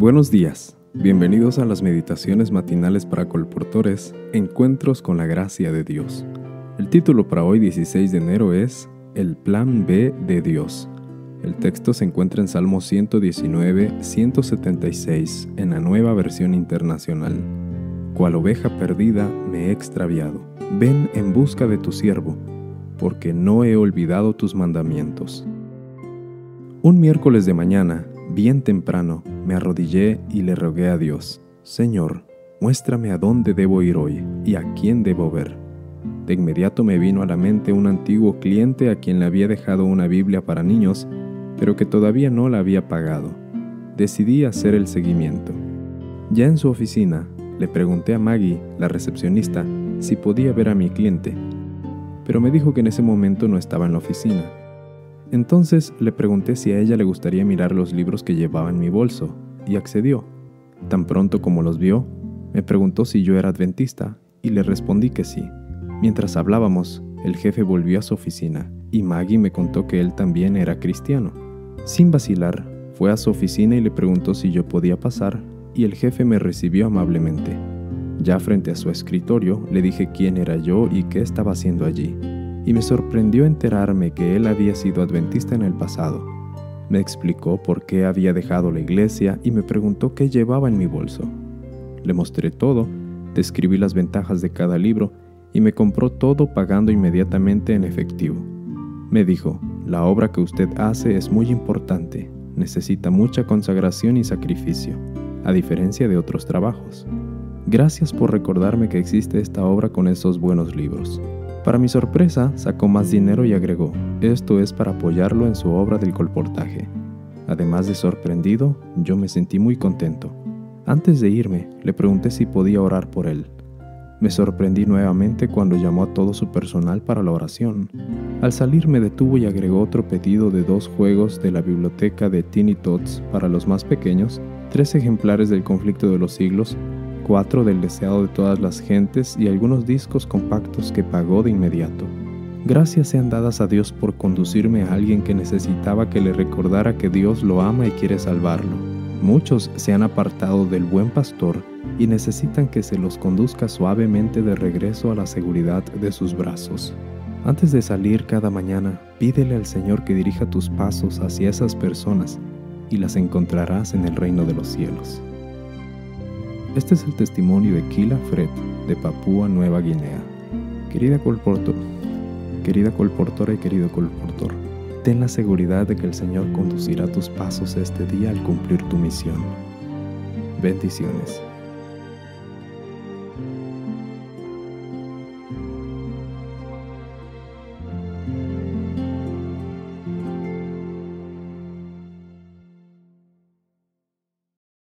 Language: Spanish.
Buenos días, bienvenidos a las meditaciones matinales para colportores, Encuentros con la Gracia de Dios. El título para hoy 16 de enero es El Plan B de Dios. El texto se encuentra en Salmo 119, 176, en la nueva versión internacional. Cual oveja perdida me he extraviado. Ven en busca de tu siervo, porque no he olvidado tus mandamientos. Un miércoles de mañana, bien temprano, me arrodillé y le rogué a Dios, Señor, muéstrame a dónde debo ir hoy y a quién debo ver. De inmediato me vino a la mente un antiguo cliente a quien le había dejado una Biblia para niños, pero que todavía no la había pagado. Decidí hacer el seguimiento. Ya en su oficina, le pregunté a Maggie, la recepcionista, si podía ver a mi cliente, pero me dijo que en ese momento no estaba en la oficina entonces le pregunté si a ella le gustaría mirar los libros que llevaba en mi bolso, y accedió. Tan pronto como los vio, me preguntó si yo era adventista, y le respondí que sí. Mientras hablábamos, el jefe volvió a su oficina, y Maggie me contó que él también era cristiano. Sin vacilar, fue a su oficina y le preguntó si yo podía pasar, y el jefe me recibió amablemente. Ya frente a su escritorio, le dije quién era yo y qué estaba haciendo allí y me sorprendió enterarme que él había sido adventista en el pasado. Me explicó por qué había dejado la iglesia y me preguntó qué llevaba en mi bolso. Le mostré todo, describí las ventajas de cada libro y me compró todo pagando inmediatamente en efectivo. Me dijo, la obra que usted hace es muy importante, necesita mucha consagración y sacrificio, a diferencia de otros trabajos. Gracias por recordarme que existe esta obra con esos buenos libros. Para mi sorpresa, sacó más dinero y agregó, esto es para apoyarlo en su obra del colportaje. Además de sorprendido, yo me sentí muy contento. Antes de irme, le pregunté si podía orar por él. Me sorprendí nuevamente cuando llamó a todo su personal para la oración. Al salir me detuvo y agregó otro pedido de dos juegos de la biblioteca de Teeny Tots para los más pequeños, tres ejemplares del conflicto de los siglos cuatro del deseado de todas las gentes y algunos discos compactos que pagó de inmediato. Gracias sean dadas a Dios por conducirme a alguien que necesitaba que le recordara que Dios lo ama y quiere salvarlo. Muchos se han apartado del buen pastor y necesitan que se los conduzca suavemente de regreso a la seguridad de sus brazos. Antes de salir cada mañana, pídele al Señor que dirija tus pasos hacia esas personas y las encontrarás en el reino de los cielos. Este es el testimonio de Kila Fred de Papúa Nueva Guinea. Querida colportor, querida colportora y querido colportor, ten la seguridad de que el Señor conducirá tus pasos este día al cumplir tu misión. Bendiciones.